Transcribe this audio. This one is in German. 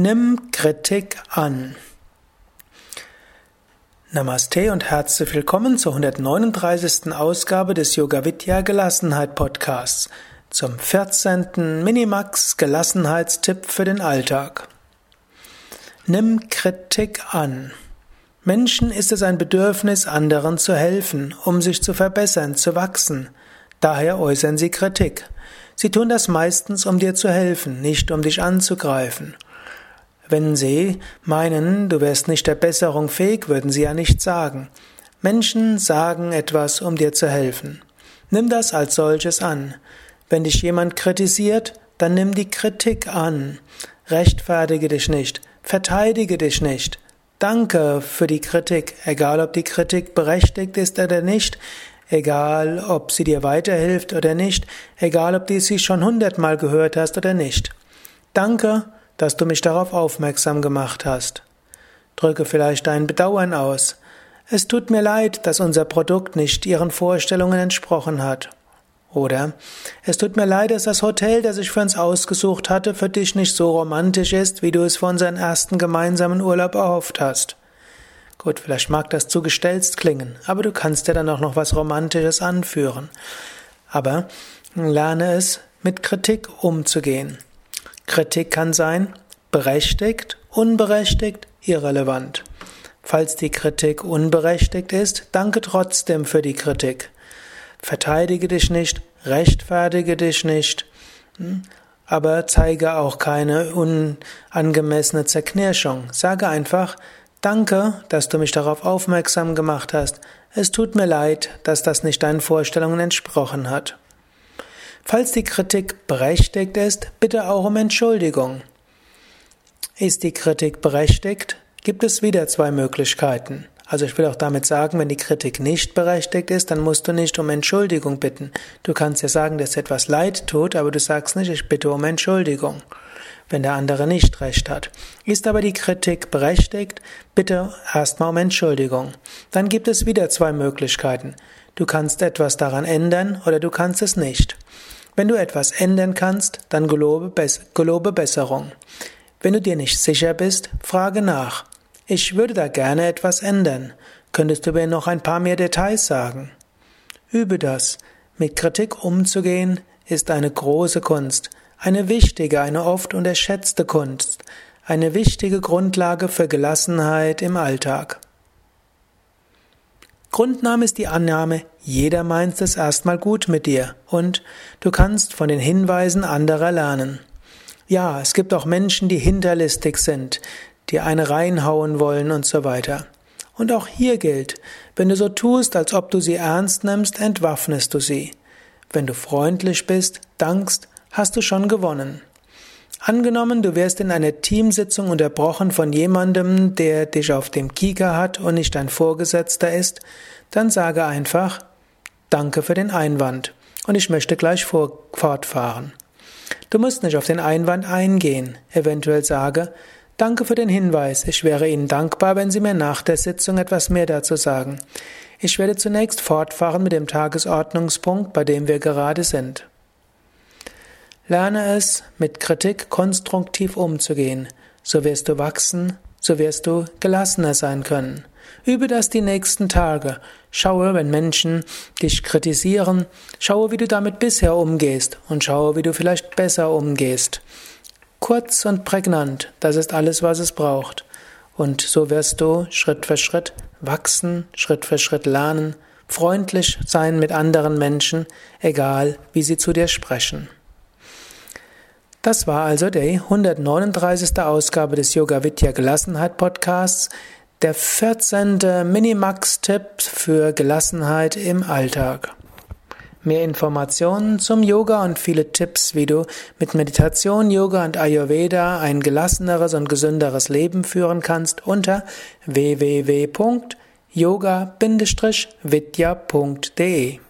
Nimm Kritik an. Namaste und herzlich willkommen zur 139. Ausgabe des Yoga Vidya Gelassenheit Podcasts zum 14. Minimax Gelassenheitstipp für den Alltag. Nimm Kritik an. Menschen ist es ein Bedürfnis, anderen zu helfen, um sich zu verbessern, zu wachsen. Daher äußern sie Kritik. Sie tun das meistens, um dir zu helfen, nicht um dich anzugreifen. Wenn sie meinen, du wärst nicht der Besserung fähig, würden sie ja nicht sagen. Menschen sagen etwas, um dir zu helfen. Nimm das als solches an. Wenn dich jemand kritisiert, dann nimm die Kritik an. Rechtfertige dich nicht, verteidige dich nicht. Danke für die Kritik, egal ob die Kritik berechtigt ist oder nicht, egal ob sie dir weiterhilft oder nicht, egal ob du sie schon hundertmal gehört hast oder nicht. Danke dass du mich darauf aufmerksam gemacht hast. Drücke vielleicht dein Bedauern aus. Es tut mir leid, dass unser Produkt nicht Ihren Vorstellungen entsprochen hat. Oder es tut mir leid, dass das Hotel, das ich für uns ausgesucht hatte, für dich nicht so romantisch ist, wie du es für unseren ersten gemeinsamen Urlaub erhofft hast. Gut, vielleicht mag das zu gestelzt klingen, aber du kannst dir dann auch noch was Romantisches anführen. Aber lerne es, mit Kritik umzugehen. Kritik kann sein berechtigt, unberechtigt, irrelevant. Falls die Kritik unberechtigt ist, danke trotzdem für die Kritik. Verteidige dich nicht, rechtfertige dich nicht, hm, aber zeige auch keine unangemessene Zerknirschung. Sage einfach, danke, dass du mich darauf aufmerksam gemacht hast. Es tut mir leid, dass das nicht deinen Vorstellungen entsprochen hat. Falls die Kritik berechtigt ist, bitte auch um Entschuldigung. Ist die Kritik berechtigt, gibt es wieder zwei Möglichkeiten. Also ich will auch damit sagen, wenn die Kritik nicht berechtigt ist, dann musst du nicht um Entschuldigung bitten. Du kannst ja sagen, dass etwas leid tut, aber du sagst nicht, ich bitte um Entschuldigung, wenn der andere nicht recht hat. Ist aber die Kritik berechtigt, bitte erstmal um Entschuldigung. Dann gibt es wieder zwei Möglichkeiten. Du kannst etwas daran ändern oder du kannst es nicht. Wenn du etwas ändern kannst, dann gelobe, gelobe Besserung. Wenn du dir nicht sicher bist, frage nach. Ich würde da gerne etwas ändern. Könntest du mir noch ein paar mehr Details sagen? Übe das. Mit Kritik umzugehen ist eine große Kunst, eine wichtige, eine oft unterschätzte Kunst, eine wichtige Grundlage für Gelassenheit im Alltag. Grundname ist die Annahme, jeder meint es erstmal gut mit dir und du kannst von den Hinweisen anderer lernen. Ja, es gibt auch Menschen, die hinterlistig sind, die eine reinhauen wollen und so weiter. Und auch hier gilt, wenn du so tust, als ob du sie ernst nimmst, entwaffnest du sie. Wenn du freundlich bist, dankst, hast du schon gewonnen. Angenommen, du wirst in einer Teamsitzung unterbrochen von jemandem, der dich auf dem Kieker hat und nicht dein Vorgesetzter ist, dann sage einfach Danke für den Einwand und ich möchte gleich fortfahren. Du musst nicht auf den Einwand eingehen, eventuell sage Danke für den Hinweis, ich wäre Ihnen dankbar, wenn Sie mir nach der Sitzung etwas mehr dazu sagen. Ich werde zunächst fortfahren mit dem Tagesordnungspunkt, bei dem wir gerade sind. Lerne es, mit Kritik konstruktiv umzugehen. So wirst du wachsen, so wirst du gelassener sein können. Übe das die nächsten Tage. Schaue, wenn Menschen dich kritisieren, schaue, wie du damit bisher umgehst und schaue, wie du vielleicht besser umgehst. Kurz und prägnant, das ist alles, was es braucht. Und so wirst du Schritt für Schritt wachsen, Schritt für Schritt lernen, freundlich sein mit anderen Menschen, egal wie sie zu dir sprechen. Das war also die 139. Ausgabe des Yoga Vidya Gelassenheit Podcasts, der 14. Minimax-Tipp für Gelassenheit im Alltag. Mehr Informationen zum Yoga und viele Tipps, wie du mit Meditation, Yoga und Ayurveda ein gelasseneres und gesünderes Leben führen kannst unter www.yoga-vidya.de